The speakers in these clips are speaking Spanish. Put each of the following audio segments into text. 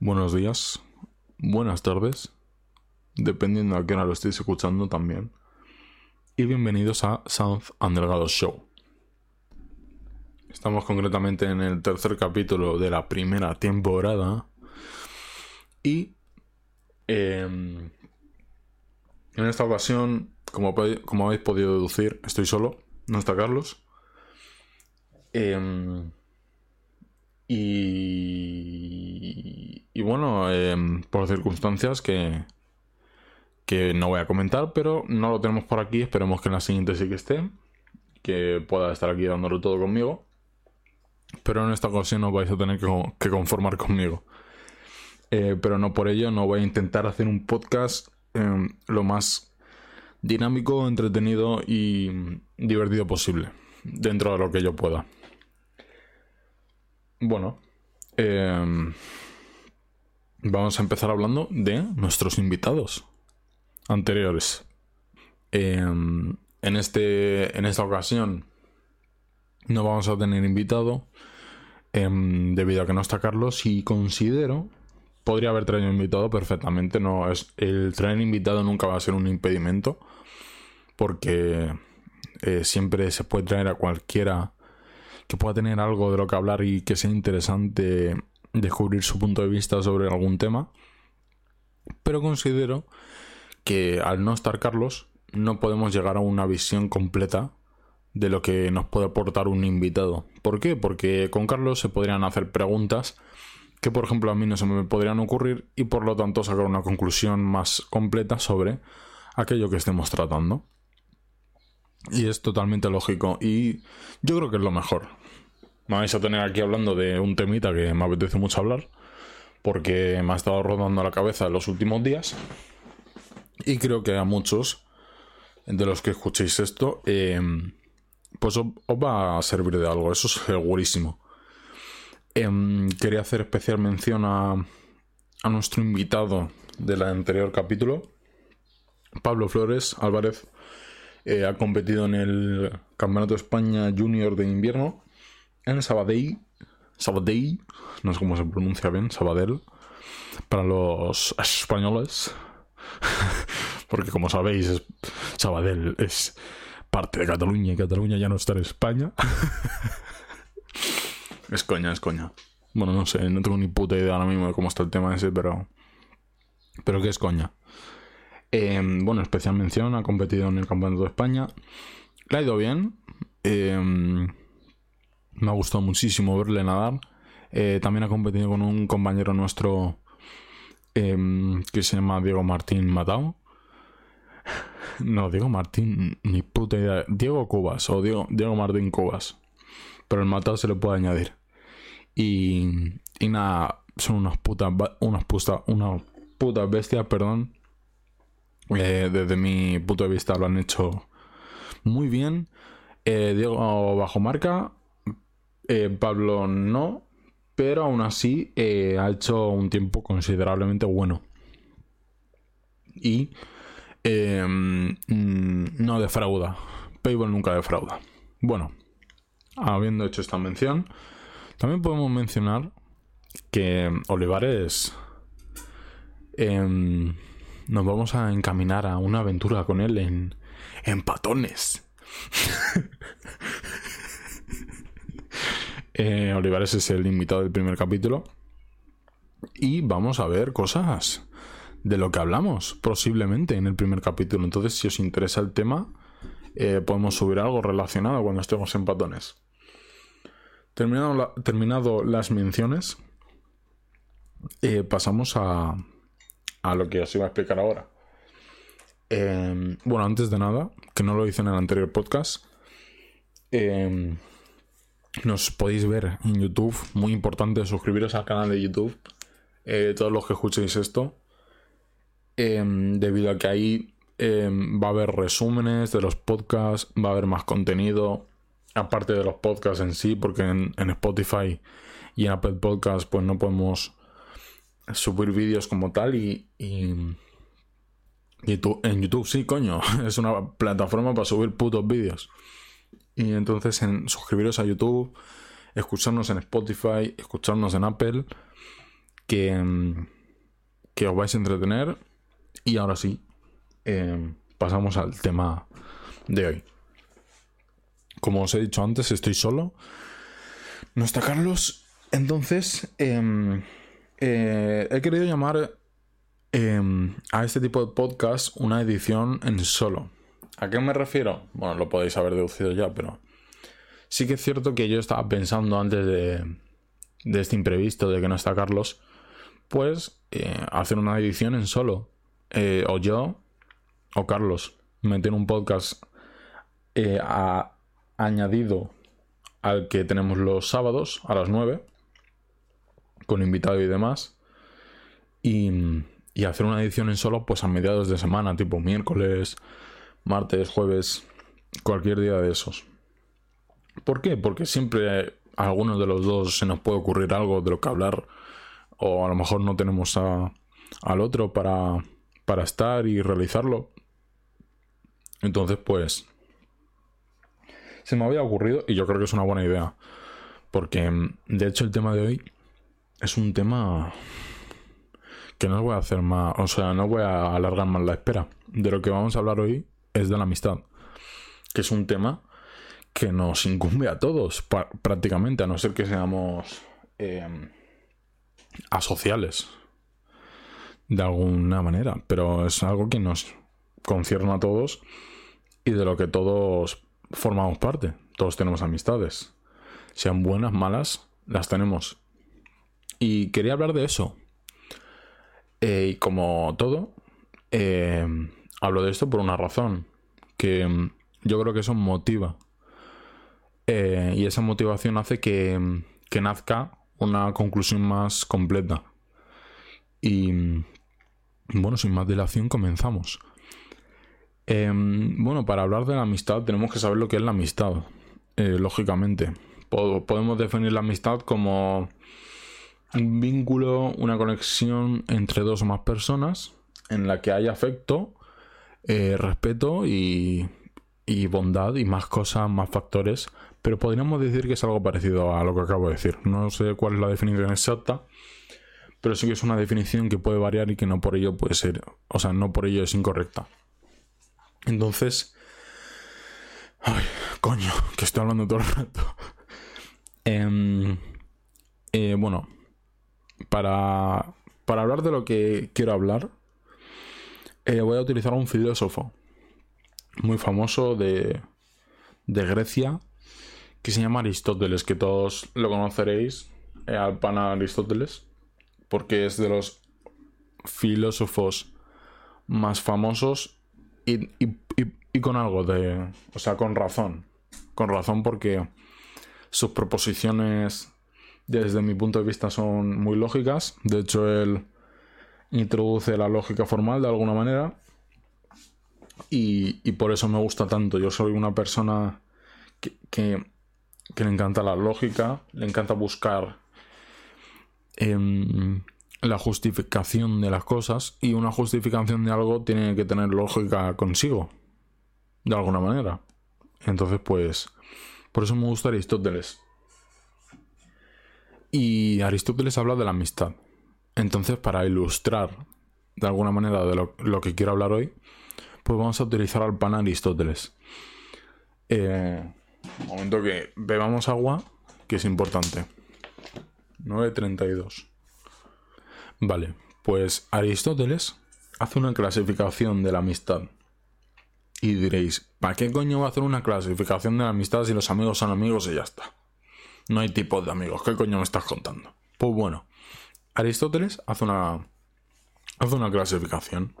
buenos días, buenas tardes, dependiendo a qué hora lo estéis escuchando también. Y bienvenidos a South Delgado Show. Estamos concretamente en el tercer capítulo de la primera temporada. Y em, en esta ocasión, como, como, habéis podido deducir, estoy solo, no está Carlos. Em, y, bueno, em, por circunstancias que, que no voy a comentar, pero no lo tenemos por aquí. Esperemos que en la siguiente sí que esté, que pueda estar aquí dándolo todo conmigo. Pero en esta ocasión no vais a tener que, conformar conmigo. Eh, pero no por ello, no voy a intentar hacer un podcast em, lo más dinámico, entretenido y divertido posible, dentro de lo que yo pueda. Bueno, em, vamos a empezar hablando de nuestros invitados anteriores. Em, en, este, en esta ocasión no vamos a tener invitado em, debido a que no está Carlos y considero podría haber traído invitado perfectamente no es el traer invitado nunca va a ser un impedimento porque eh, siempre se puede traer a cualquiera que pueda tener algo de lo que hablar y que sea interesante descubrir su punto de vista sobre algún tema. Pero considero que al no estar Carlos no podemos llegar a una visión completa de lo que nos puede aportar un invitado. ¿Por qué? Porque con Carlos se podrían hacer preguntas que por ejemplo a mí no se me podrían ocurrir y por lo tanto sacar una conclusión más completa sobre aquello que estemos tratando. Y es totalmente lógico. Y yo creo que es lo mejor. Me vais a tener aquí hablando de un temita que me apetece mucho hablar. Porque me ha estado rodando la cabeza en los últimos días. Y creo que a muchos de los que escuchéis esto, eh, pues os, va a servir de algo. Eso es segurísimo. Em, quería hacer especial mención a, a nuestro invitado del anterior capítulo, Pablo Flores Álvarez eh, ha competido en el Campeonato España Junior de invierno en Sabadell. Sabadell, no sé cómo se pronuncia bien, Sabadell, para los españoles. Porque como sabéis, Sabadell es parte de Cataluña y Cataluña ya no está en España. es coña, es coña. Bueno, no sé, no tengo ni puta idea ahora mismo de cómo está el tema ese, pero. Pero que es coña. Em, bueno, especial mención, ha competido en el Campeonato de España. Le ha ido bien. Em, me ha gustado muchísimo verle nadar. Eh, también ha competido con un compañero nuestro em, que se llama Diego Martín Matao. No, Diego Martín, ni puta idea. Diego Cubas o Diego, Martín Cubas. Pero el Matao se le puede añadir. Y, y nada, son unas putas, unas putas, unas putas bestias, perdón. Eh, desde mi punto de vista lo han hecho muy bien. Eh, Diego bajo marca, eh, Pablo no, pero aún así ha hecho un tiempo considerablemente bueno. Y em, no defrauda. Payball nunca defrauda. Bueno, habiendo hecho esta mención, también podemos mencionar que Olivares... Nos vamos a encaminar a una aventura con él en, en patones. eh, Olivares es el invitado del primer capítulo. Y vamos a ver cosas de lo que hablamos, posiblemente en el primer capítulo. Entonces, si os interesa el tema, eh, podemos subir algo relacionado cuando estemos en patones. Terminado, terminado las menciones, eh, pasamos a, a lo que os iba a explicar ahora. Em, bueno, antes de nada, que no lo hice en el anterior podcast, em, nos podéis ver en YouTube. Muy importante suscribiros al canal de YouTube. Eh, todos los que escuchéis esto. Em, debido a que ahí va a haber resúmenes de los podcasts, va a haber más contenido. Aparte de los podcasts en sí, porque en, en Spotify y en Apple Podcasts pues no podemos subir vídeos como tal y, y, en YouTube sí, coño, es una plataforma para subir putos vídeos. Y entonces en suscribiros a YouTube, escucharnos en Spotify, escucharnos en Apple que, que os vais a entretener. Y ahora sí, em, pasamos al tema de hoy. Como os he dicho antes, estoy solo. No está Carlos. Entonces, em, eh, he querido llamar a este tipo de podcast una edición en solo. ¿A qué me refiero? Bueno, lo podéis haber deducido ya, pero sí que es cierto que yo estaba pensando antes de, este imprevisto de que no está Carlos, pues eh, hacer una edición en solo. Eh, o yo o Carlos meter un podcast añadido al que tenemos los sábados a las 9 con invitado y demás y, y hacer una edición en solo pues a mediados de semana tipo miércoles martes jueves cualquier día de esos ¿por qué? porque siempre a alguno de los dos se nos puede ocurrir algo de lo que hablar o a lo mejor no tenemos a, al otro para, para estar y realizarlo. Entonces, pues, se me había ocurrido y yo creo que es una buena idea. Porque, de hecho, el tema de hoy es un tema que no os voy a hacer más, o sea, no voy a alargar más la espera. De lo que vamos a hablar hoy es de la amistad, que es un tema que nos incumbe a todos, prácticamente, a no ser que seamos eh, asociales de alguna manera, pero es algo que nos concierne a todos y de lo que todos formamos parte. Todos tenemos amistades, sean buenas, malas, las tenemos. Y quería hablar de eso. Eh, y como todo, eh, hablo de esto por una razón, que yo creo que eso motiva eh, y esa motivación hace que, que, nazca una conclusión más completa. Y bueno, sin más dilación, comenzamos. Bueno, para hablar de la amistad tenemos que saber lo que es la amistad, lógicamente. podemos definir la amistad como un vínculo, una conexión entre dos o más personas en la que hay afecto, eh, respeto y, y bondad y más cosas, más factores pero podríamos decir que es algo parecido a lo que acabo de decir. No sé cuál es la definición exacta, pero sí que es una definición que puede variar y que no por ello puede ser, o sea, no por ello es incorrecta. Entonces, ay, coño, que estoy hablando todo el rato. Em, eh, bueno, para, para hablar de lo que quiero hablar, eh, voy a utilizar un filósofo muy famoso de, de Grecia que se llama Aristóteles, que todos lo conoceréis, eh, al pana Aristóteles, porque es de los filósofos más famosos y, con algo de... O sea, con razón. Con razón porque sus proposiciones, desde mi punto de vista, son muy lógicas. De hecho, él introduce la lógica formal de alguna manera. Y, por eso me gusta tanto. Yo soy una persona que que le encanta la lógica, le encanta buscar em, la justificación de las cosas y una justificación de algo tiene que tener lógica consigo, de alguna manera. Entonces, pues, por eso me gusta Aristóteles. Y Aristóteles habla de la amistad. Entonces, para ilustrar de alguna manera de lo, que quiero hablar hoy, pues vamos a utilizar al pan Aristóteles. Eh, Momento que bebamos agua, que es importante. 9.32. Vale, pues Aristóteles hace una clasificación de la amistad. Y diréis, ¿para qué coño va a hacer una clasificación de la amistad si los amigos son amigos y ya está? No hay tipos de amigos, ¿qué coño me estás contando? Pues bueno, Aristóteles hace una, hace una clasificación.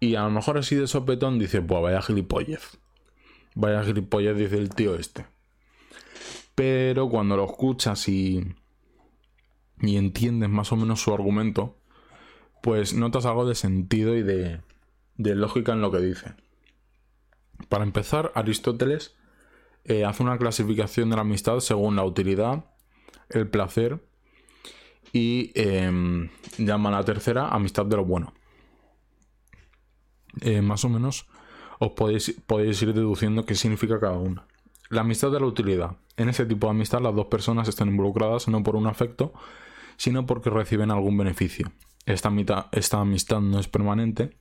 Y a lo mejor así de sopetón dice, pues vaya gilipollez. Vaya gilipollas, dice el tío este. Pero cuando lo escuchas y, y entiendes más o menos su argumento, pues notas algo de sentido y de, de lógica en lo que dice. Para empezar, Aristóteles eh, hace una clasificación de la amistad según la utilidad, el placer y em, llama a la tercera amistad de lo bueno. Eh, más o menos os podéis, podéis ir deduciendo qué significa cada una. La amistad de la utilidad. En ese tipo de amistad las dos personas están involucradas no por un afecto, sino porque reciben algún beneficio. Esta, esta amistad no es permanente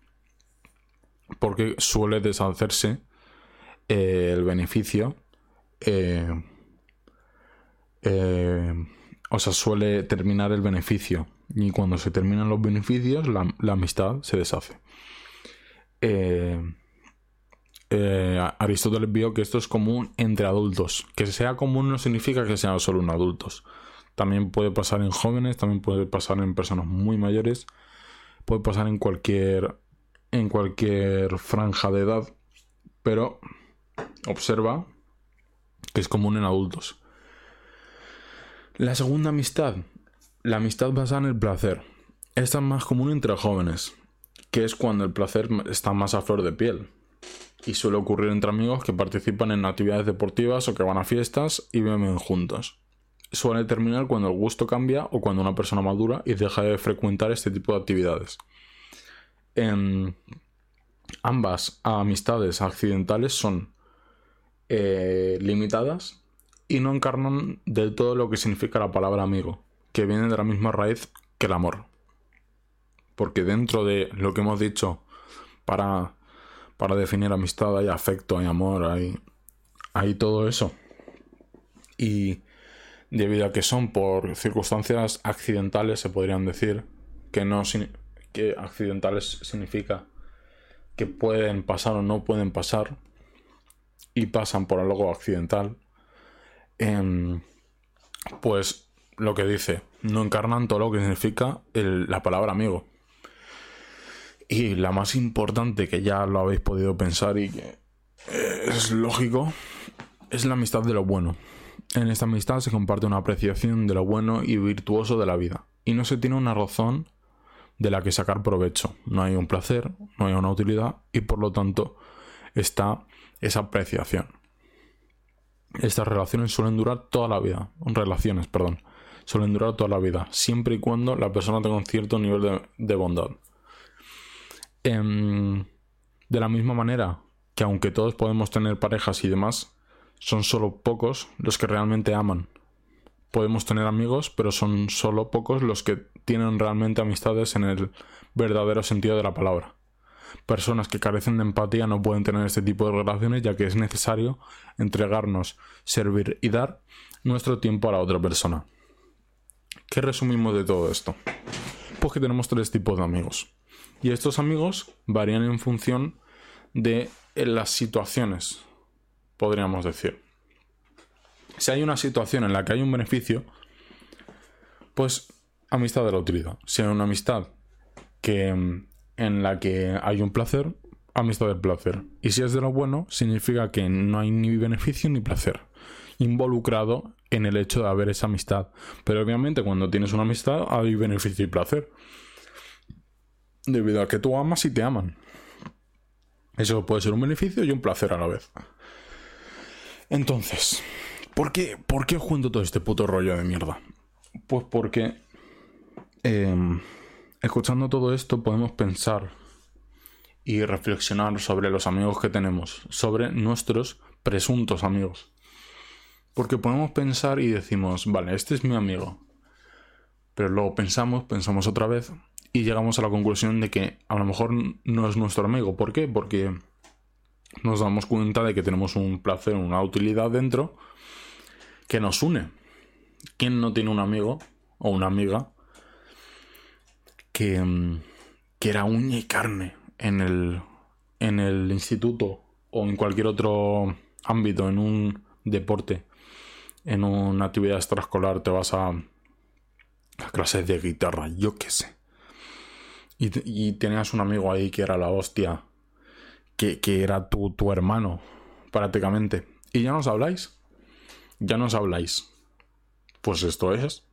porque suele deshacerse eh, el beneficio. Eh, eh, o sea, suele terminar el beneficio. Y cuando se terminan los beneficios, la, amistad se deshace. Aristóteles vio que esto es común entre adultos. Que sea común no significa que sea solo en adultos. También puede pasar en jóvenes, también puede pasar en personas muy mayores, puede pasar en cualquier en cualquier franja de edad, pero observa que es común en adultos. La segunda amistad, la amistad basada en el placer. Esta es más común entre jóvenes, que es cuando el placer está más a flor de piel. Y suele ocurrir entre amigos que participan en actividades deportivas o que van a fiestas y beben juntos. Suele terminar cuando el gusto cambia o cuando una persona madura y deja de frecuentar este tipo de actividades. En ambas amistades accidentales son eh, limitadas y no encarnan del todo lo que significa la palabra amigo, que viene de la misma raíz que el amor. Porque dentro de lo que hemos dicho para, para definir amistad hay afecto, hay amor, hay, hay todo eso. Y debido a que son por circunstancias accidentales, se podrían decir, que no que accidentales significa que pueden pasar o no pueden pasar y pasan por algo accidental, em, pues lo que dice, no encarnan todo lo que significa la palabra amigo. Y la más importante, que ya lo habéis podido pensar y que es lógico, es la amistad de lo bueno. En esta amistad se comparte una apreciación de lo bueno y virtuoso de la vida. Y no se tiene una razón de la que sacar provecho. No hay un placer, no hay una utilidad y por lo tanto está esa apreciación. Estas relaciones suelen durar toda la vida. Relaciones, perdón. Suelen durar toda la vida, siempre y cuando la persona tenga un cierto nivel de, bondad. Em, de la misma manera que aunque todos podemos tener parejas y demás, son solo pocos los que realmente aman podemos tener amigos, pero son solo pocos los que tienen realmente amistades en el verdadero sentido de la palabra. Personas que carecen de empatía no pueden tener este tipo de relaciones ya que es necesario entregarnos, servir y dar nuestro tiempo a la otra persona. ¿Qué resumimos de todo esto? Pues que tenemos tres tipos de amigos. Y estos amigos varían en función de las situaciones, podríamos decir si hay una situación en la que hay un beneficio, pues amistad de la utilidad. Si hay una amistad que, mm, en la que hay un placer, amistad del placer. Y si es de lo bueno, significa que no hay ni beneficio ni placer involucrado en el hecho de haber esa amistad. Pero obviamente cuando tienes una amistad hay beneficio y placer. Debido a que tú amas y te aman. Eso puede ser un beneficio y un placer a la vez. Entonces, ¿Por qué, ¿Por qué todo este puto rollo de mierda? Pues porque em, escuchando todo esto podemos pensar y reflexionar sobre los amigos que tenemos, sobre nuestros presuntos amigos. Porque podemos pensar y decimos, vale, este es mi amigo. Pero luego pensamos, pensamos otra vez y llegamos a la conclusión de que a lo mejor no es nuestro amigo. ¿Por qué? Porque nos damos cuenta de que tenemos un placer, una utilidad dentro que nos une. ¿Quién no tiene un amigo o una amiga que, mm, que era uña y carne en el, en el instituto o en cualquier otro ámbito, en un deporte, en una actividad extraescolar, te vas a, a clases de guitarra, yo qué sé. Y, y, tenías un amigo ahí que era la hostia, que, que era tu, tu hermano, prácticamente. Y ya nos habláis ya nos habláis. Pues esto es.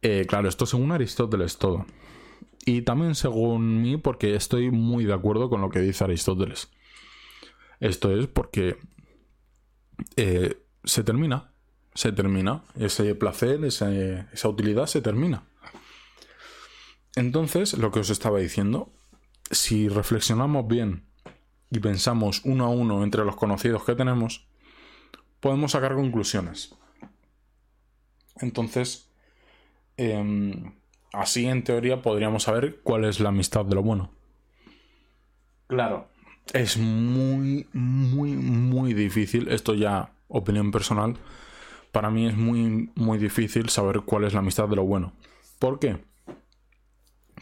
Eh, claro, esto según Aristóteles todo. Y también según mí, porque estoy muy de acuerdo con lo que dice Aristóteles. Esto es porque eh, se termina. Se termina. Ese placer, esa utilidad se termina. Entonces, lo que os estaba diciendo, si reflexionamos bien y pensamos uno a uno entre los conocidos que tenemos, podemos sacar conclusiones. Entonces, em, así en teoría podríamos saber cuál es la amistad de lo bueno. Claro, es muy, muy, muy difícil. Esto ya, opinión personal. Para mí es muy, muy difícil saber cuál es la amistad de lo bueno. ¿Por qué?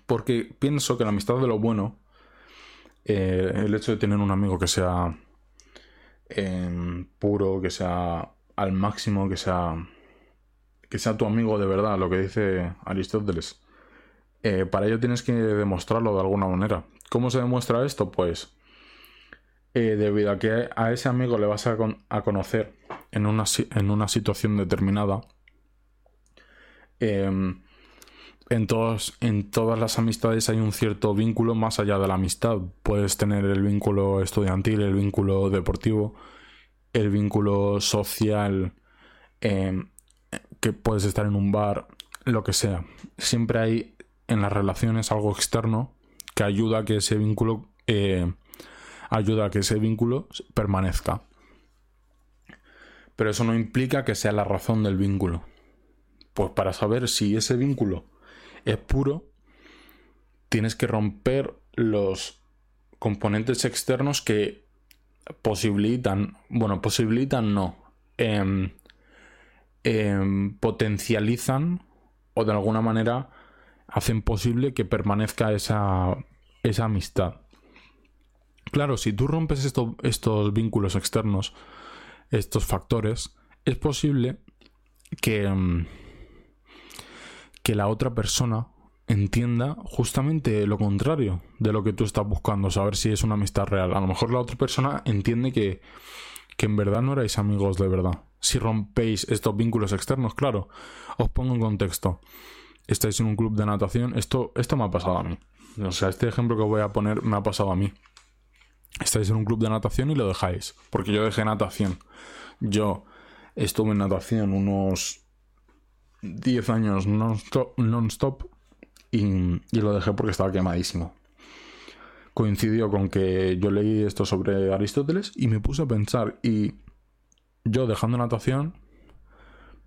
Porque pienso que la amistad de lo bueno, eh, el hecho de tener un amigo que sea em, puro, que sea al máximo, que sea que sea tu amigo de verdad, lo que dice Aristóteles. Eh, para ello tienes que demostrarlo de alguna manera. ¿Cómo se demuestra esto? Pues eh, debido a que a ese amigo le vas a, conocer en una, en una, situación determinada. Em, en, todos, en todas las amistades hay un cierto vínculo más allá de la amistad. Puedes tener el vínculo estudiantil, el vínculo deportivo, el vínculo social, em, que puedes estar en un bar, lo que sea. Siempre hay en las relaciones algo externo que ayuda a que ese vínculo eh, ayuda a que ese vínculo permanezca. Pero eso no implica que sea la razón del vínculo. Pues para saber si ese vínculo es puro, tienes que romper los componentes externos que posibilitan, bueno, posibilitan no, em, em, potencializan o de alguna manera hacen posible que permanezca esa, esa amistad. Claro, si tú rompes estos vínculos externos, estos factores, es posible que, mm, que la otra persona entienda justamente lo contrario de lo que tú estás buscando, saber si es una amistad real. A lo mejor la otra persona entiende que, que en verdad no erais amigos de verdad. Si rompéis estos vínculos externos, claro. Os pongo en contexto. Estáis en un club de natación. Esto, esto me ha pasado a mí. O sea, este ejemplo que voy a poner me ha pasado a mí estáis en un club de natación y lo dejáis. Porque yo dejé natación. Yo estuve en natación unos 10 años non-stop y, y, lo dejé porque estaba quemadísimo. Coincidió con que yo leí esto sobre Aristóteles y me puse a pensar y yo dejando natación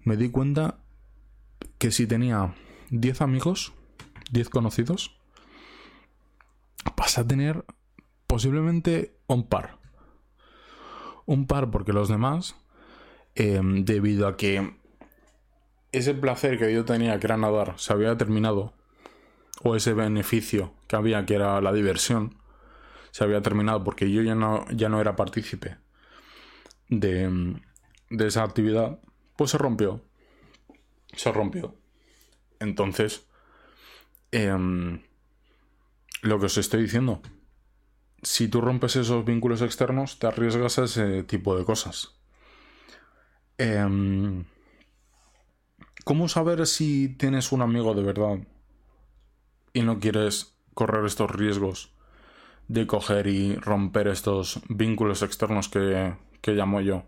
me di cuenta que si tenía 10 amigos, 10 conocidos, pasé a tener posiblemente un par. Un par porque los demás, em, debido a que ese placer que yo tenía, que era nadar, se había terminado, o ese beneficio que había, que era la diversión, se había terminado porque yo ya no, ya no era partícipe de, de esa actividad, pues se rompió. Se rompió. Entonces, em, lo que os estoy diciendo, si tú rompes esos vínculos externos, te arriesgas a ese tipo de cosas. Em, ¿Cómo saber si tienes un amigo de verdad y no quieres correr estos riesgos de coger y romper estos vínculos externos que, que llamo yo?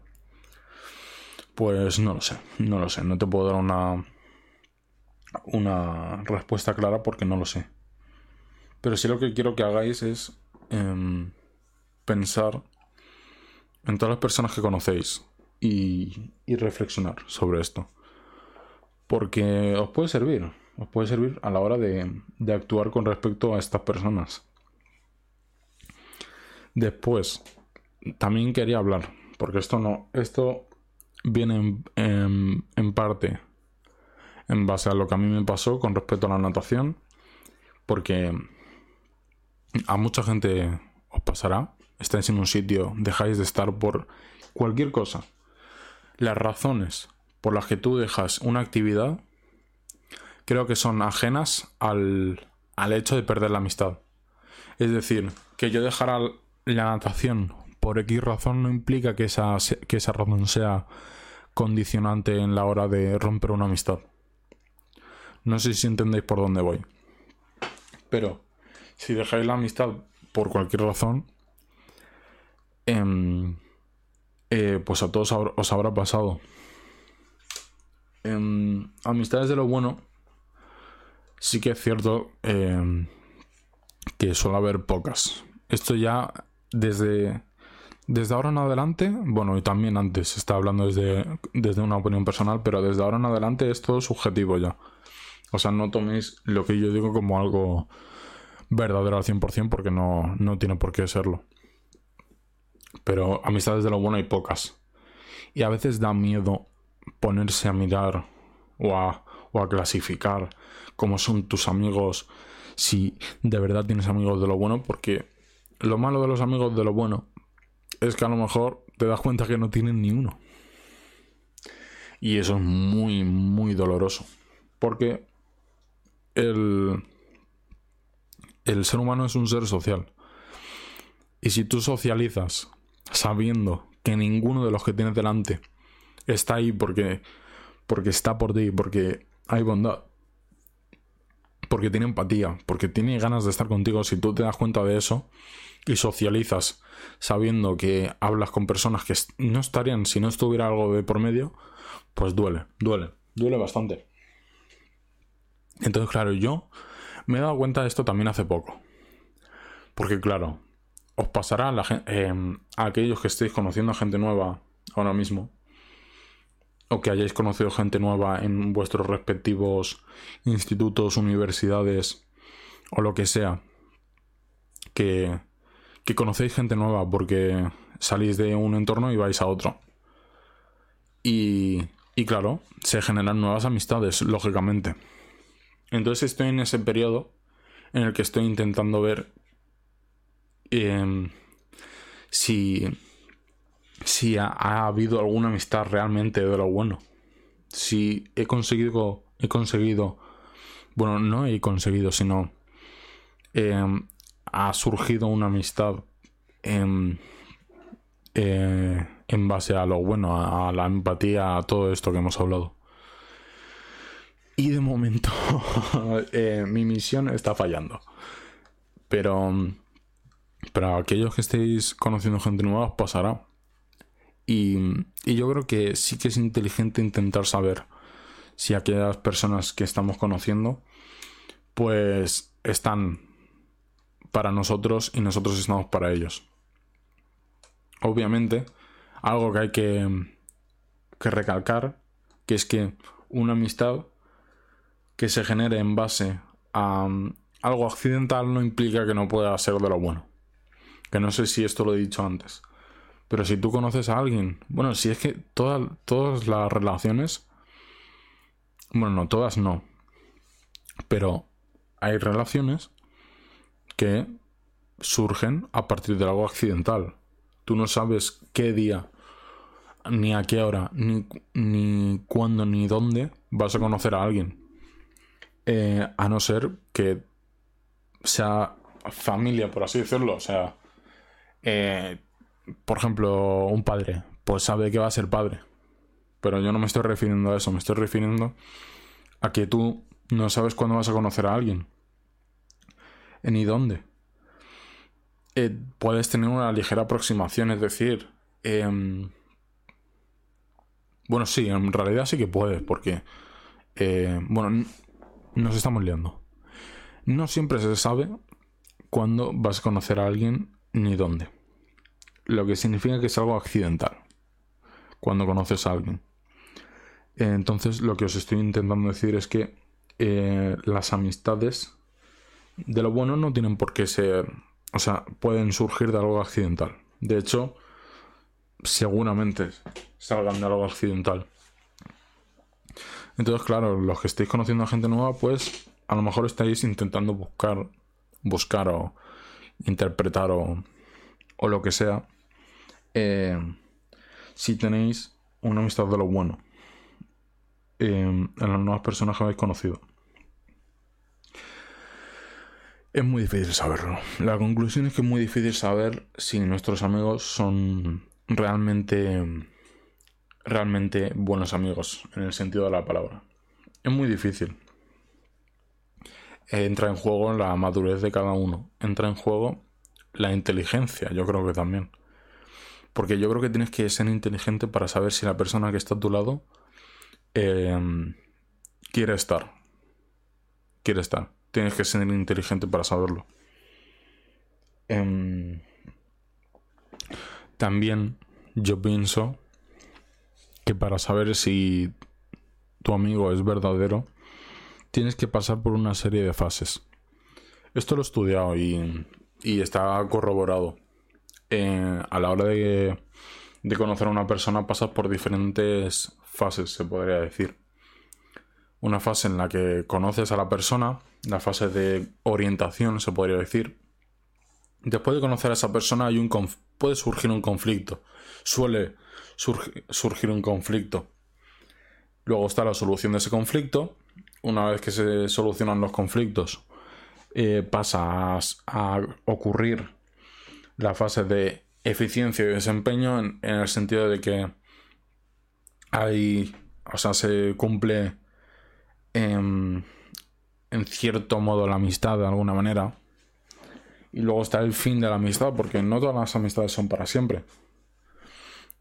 Pues no lo sé, no lo sé, no te puedo dar una, una respuesta clara porque no lo sé. Pero sí lo que quiero que hagáis es pensar en todas las personas que conocéis y, reflexionar sobre esto. Porque os puede servir, os puede servir a la hora de, actuar con respecto a estas personas. Después, también quería hablar, porque esto no, esto viene en, parte en base a lo que a mí me pasó con respecto a la natación, porque a mucha gente os pasará. Estáis en un sitio, dejáis de estar por cualquier cosa. Las razones por las que tú dejas una actividad creo que son ajenas al, al hecho de perder la amistad. Es decir, que yo dejara la natación por X razón no implica que esa, que esa razón sea condicionante en la hora de romper una amistad. No sé si entendéis por dónde voy. Pero si dejáis la amistad por cualquier razón, em, eh, pues a todos os habrá pasado. Em, amistades de lo bueno, sí que es cierto em, que suele haber pocas. Esto ya desde, desde ahora en adelante, bueno, y también antes, está hablando desde, desde una opinión personal, pero desde ahora en adelante es todo subjetivo ya. O sea, no toméis lo que yo digo como algo verdadero al 100% porque no, no tiene por qué serlo. Pero amistades de lo bueno hay pocas. Y a veces da miedo ponerse a mirar o a, o a clasificar cómo son tus amigos si de verdad tienes amigos de lo bueno porque lo malo de los amigos de lo bueno es que a lo mejor te das cuenta que no tienen ni uno. Y eso es muy, muy doloroso. Porque el, el ser humano es un ser social. Y si tú socializas sabiendo que ninguno de los que tienes delante está ahí porque, porque está por ti, porque hay bondad, porque tiene empatía, porque tiene ganas de estar contigo, si tú te das cuenta de eso y socializas sabiendo que hablas con personas que no estarían si no estuviera algo de por medio, pues duele, duele, duele bastante. Entonces, claro, yo me he dado cuenta de esto también hace poco. Porque, claro, os pasará em, a aquellos que estéis conociendo a gente nueva ahora mismo, o que hayáis conocido gente nueva en vuestros respectivos institutos, universidades o lo que sea, que, que conocéis gente nueva porque salís de un entorno y vais a otro. Y, y claro, se generan nuevas amistades, lógicamente. Entonces estoy en ese periodo en el que estoy intentando ver em, si, si ha, habido alguna amistad realmente de lo bueno. Si he conseguido, he conseguido, bueno, no he conseguido, sino em, ha surgido una amistad en, eh, en base a lo bueno, a la empatía, a todo esto que hemos hablado. Y de momento eh, mi misión está fallando. Pero para aquellos que estéis conociendo gente nueva pasará. Y, yo creo que sí que es inteligente intentar saber si aquellas personas que estamos conociendo pues están para nosotros y nosotros estamos para ellos. Obviamente, algo que hay que, que recalcar, que es que una amistad que se genere en base a um, algo accidental no implica que no pueda ser de lo bueno. Que no sé si esto lo he dicho antes. Pero si tú conoces a alguien, bueno, si es que todas, las relaciones, bueno, no todas no, pero hay relaciones que surgen a partir de algo accidental. Tú no sabes qué día, ni a qué hora, ni, ni cuándo, ni dónde vas a conocer a alguien. Eh, a no ser que sea familia, por así decirlo. O sea, eh, por ejemplo, un padre, pues sabe que va a ser padre. Pero yo no me estoy refiriendo a eso, me estoy refiriendo a que tú no sabes cuándo vas a conocer a alguien. Ni dónde. Eh, puedes tener una ligera aproximación, es decir, em, bueno, sí, en realidad sí que puedes, porque, bueno, nos estamos liando. No siempre se sabe cuándo vas a conocer a alguien ni dónde. Lo que significa que es algo accidental cuando conoces a alguien. Entonces lo que os estoy intentando decir es que eh, las amistades de lo bueno no tienen por qué ser, o sea, pueden surgir de algo accidental. De hecho, seguramente salgan de algo accidental. Entonces, claro, los que estéis conociendo a gente nueva, pues a lo mejor estáis intentando buscar, buscar o interpretar o, o lo que sea. Eh, si tenéis una amistad de lo bueno eh, en las nuevas personas que habéis conocido. Es muy difícil saberlo. La conclusión es que es muy difícil saber si nuestros amigos son realmente realmente buenos amigos en el sentido de la palabra. Es muy difícil. Entra en juego la madurez de cada uno. Entra en juego la inteligencia, yo creo que también. Porque yo creo que tienes que ser inteligente para saber si la persona que está a tu lado em, quiere estar. Quiere estar. Tienes que ser inteligente para saberlo. Em, también yo pienso que para saber si tu amigo es verdadero, tienes que pasar por una serie de fases. Esto lo he estudiado y, está corroborado. A la hora de, de conocer a una persona pasas por diferentes fases, se podría decir. Una fase en la que conoces a la persona, la fase de orientación, se podría decir. Después de conocer a esa persona hay un puede surgir un conflicto. Suele surgir un conflicto. Luego está la solución de ese conflicto. Una vez que se solucionan los conflictos, eh, pasa a, ocurrir la fase de eficiencia y desempeño en, el sentido de que hay, o sea, se cumple en, cierto modo la amistad de alguna manera. Y luego está el fin de la amistad, porque no todas las amistades son para siempre.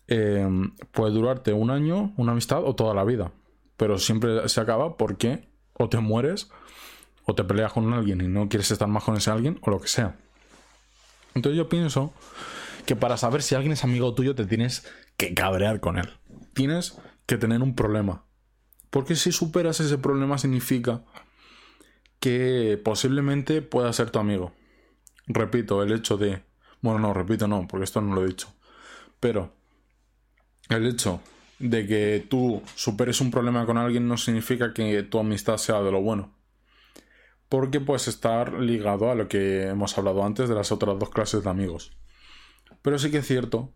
Eh, puede durarte un año, una amistad o toda la vida. Pero siempre se acaba porque o te mueres o te peleas con alguien y no quieres estar más con ese alguien o lo que sea. Entonces yo pienso que para saber si alguien es amigo tuyo te tienes que cabrear con él. Tienes que tener un problema. Porque si superas ese problema significa que posiblemente pueda ser tu amigo. Repito, el hecho de... Bueno, no, repito, no, porque esto no lo he dicho. Pero el hecho de que tú superes un problema con alguien no significa que tu amistad sea de lo bueno. Porque puedes estar ligado a lo que hemos hablado antes de las otras dos clases de amigos. Pero sí que es cierto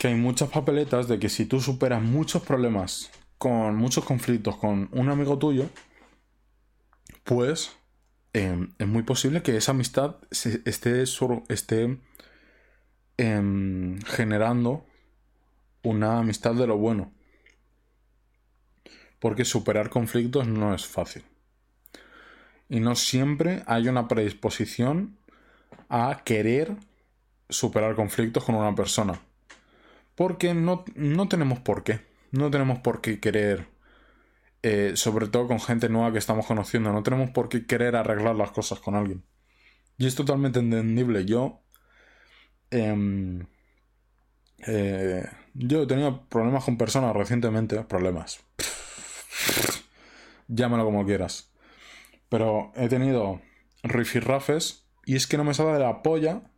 que hay muchas papeletas de que si tú superas muchos problemas con muchos conflictos con un amigo tuyo, pues em, es muy posible que esa amistad esté, esté em, generando una amistad de lo bueno. Porque superar conflictos no es fácil. Y no siempre hay una predisposición a querer superar conflictos con una persona. Porque no, no tenemos por qué. No tenemos por qué querer, eh, sobre todo con gente nueva que estamos conociendo, no tenemos por qué querer arreglar las cosas con alguien. Y es totalmente entendible. Yo... Em, eh, yo he tenido problemas con personas recientemente, problemas. Llámalo como quieras. Pero he tenido rifirrafes y es que no me sale de la polla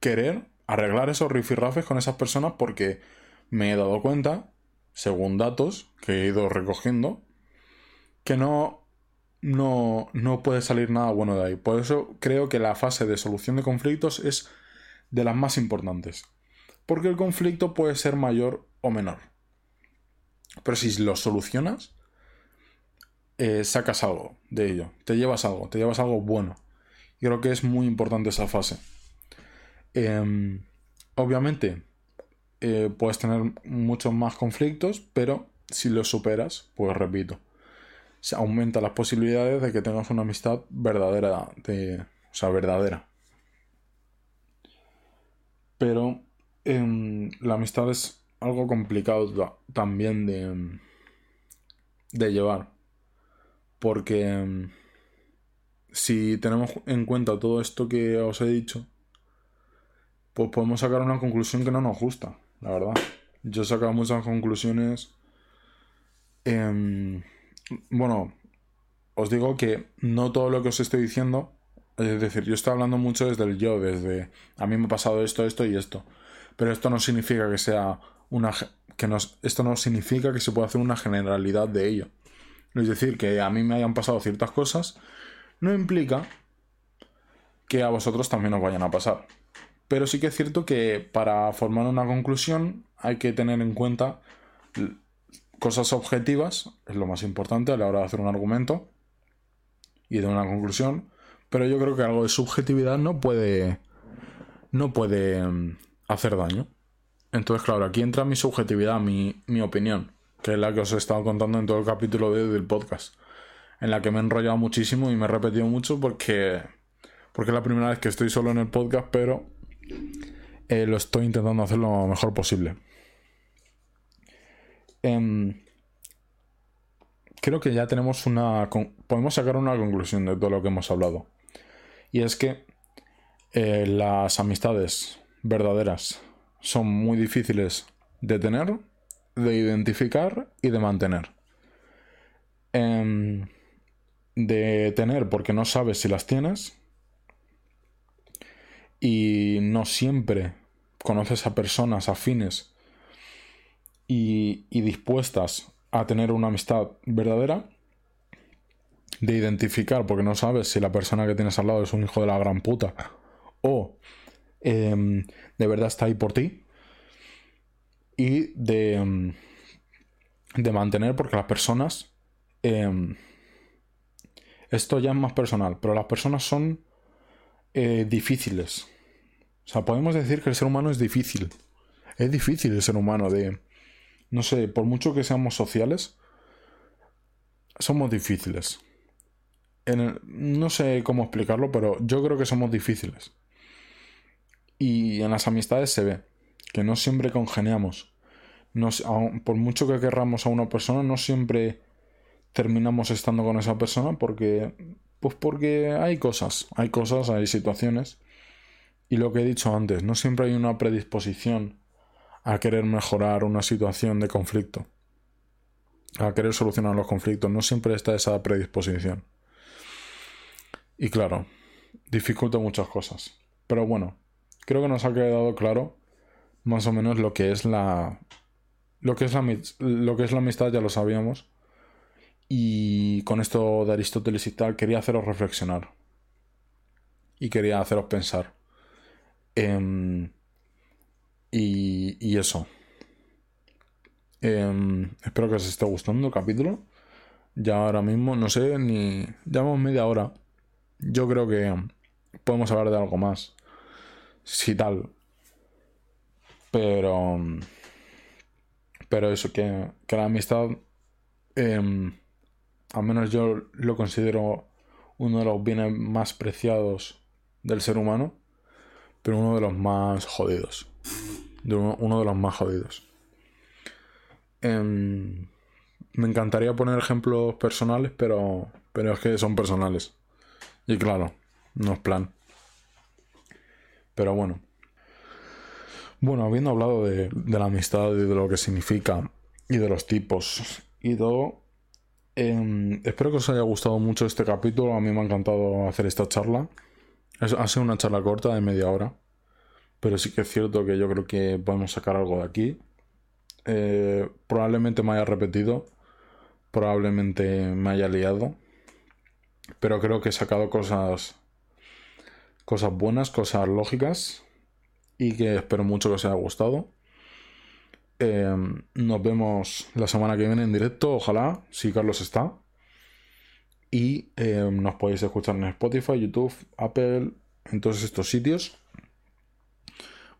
querer arreglar esos rifirrafes con esas personas porque me he dado cuenta, según datos que he ido recogiendo, que no, no, no puede salir nada bueno de ahí. Por eso creo que la fase de solución de conflictos es de las más importantes porque el conflicto puede ser mayor o menor. Pero si lo solucionas, eh, sacas algo de ello, te llevas algo, te llevas algo bueno. Y creo que es muy importante esa fase. Em, obviamente, eh, puedes tener muchos más conflictos, pero si los superas, pues repito, se aumenta las posibilidades de que tengas una amistad verdadera, de, o sea, verdadera. Pero la amistad es algo complicado también de, de llevar. Porque si tenemos en cuenta todo esto que os he dicho, pues podemos sacar una conclusión que no nos gusta, la verdad. Yo he sacado muchas conclusiones. bueno, os digo que no todo lo que os estoy diciendo, es decir, yo estoy hablando mucho desde el yo, desde a mí me ha pasado esto, esto y esto. Pero esto no significa que sea una. Que esto no significa que se pueda hacer una generalidad de ello. Es decir, que a mí me hayan pasado ciertas cosas no implica que a vosotros también os vayan a pasar. Pero sí que es cierto que para formar una conclusión hay que tener en cuenta cosas objetivas, es lo más importante a la hora de hacer un argumento y de una conclusión. Pero yo creo que algo de subjetividad no puede. no puede mm, hacer daño. Entonces, claro, aquí entra mi subjetividad, mi, opinión, que es la que os he estado contando en todo el capítulo de, del podcast, en la que me he enrollado muchísimo y me he repetido mucho porque, porque es la primera vez que estoy solo en el podcast, pero eh, lo estoy intentando hacer lo mejor posible. Em, creo que ya tenemos una... Podemos sacar una conclusión de todo lo que hemos hablado. Y es que eh, las amistades verdaderas son muy difíciles de tener, de identificar y de mantener. Em, de tener porque no sabes si las tienes. Y no siempre conoces a personas afines y, y dispuestas a tener una amistad verdadera. De identificar porque no sabes si la persona que tienes al lado es un hijo de la gran puta o em, de verdad está ahí por ti. Y de, em, de mantener porque las personas em, esto ya es más personal, pero las personas son eh, difíciles. O sea, podemos decir que el ser humano es difícil. Es difícil el ser humano de... No sé, por mucho que seamos sociales, somos difíciles. no sé cómo explicarlo, pero yo creo que somos difíciles. Y en las amistades se ve que no siempre congeniamos. por mucho que querramos a una persona, no siempre terminamos estando con esa persona porque pues porque hay cosas, hay cosas, hay situaciones y lo que he dicho antes, no siempre hay una predisposición a querer mejorar una situación de conflicto, a querer solucionar los conflictos, no siempre está esa predisposición. Y claro, dificulta muchas cosas. Pero bueno, creo que nos ha quedado claro más o menos lo que es la lo que es la, lo que es la amistad ya lo sabíamos y con esto de Aristóteles y tal, quería haceros reflexionar. Y quería haceros pensar. Em, y, eso. Em, espero que os esté gustando el capítulo. Ya ahora mismo, no sé, ni. Llevamos media hora. Yo creo que podemos hablar de algo más. Si tal. Pero. Pero eso, que, que la amistad. Eh, al menos yo lo considero uno de los bienes más preciados del ser humano, pero uno de los más jodidos. uno, de los más jodidos. Em, me encantaría poner ejemplos personales, pero, pero es que son personales. Y claro, no es plan. Pero bueno. Bueno, habiendo hablado de, la amistad y de lo que significa y de los tipos y todo, Em, espero que os haya gustado mucho este capítulo. A mí me ha encantado hacer esta charla. ha sido una charla corta de media hora. Pero sí que es cierto que yo creo que podemos sacar algo de aquí. Eh, probablemente me haya repetido. Probablemente me haya liado. Pero creo que he sacado cosas. Cosas buenas, cosas lógicas. Y que espero mucho que os haya gustado. Em, nos vemos la semana que viene en directo, ojalá, si Carlos está. Y em, nos podéis escuchar en Spotify, YouTube, Apple, en todos estos sitios.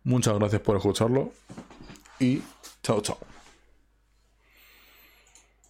Muchas gracias por escucharlo y chao, chao.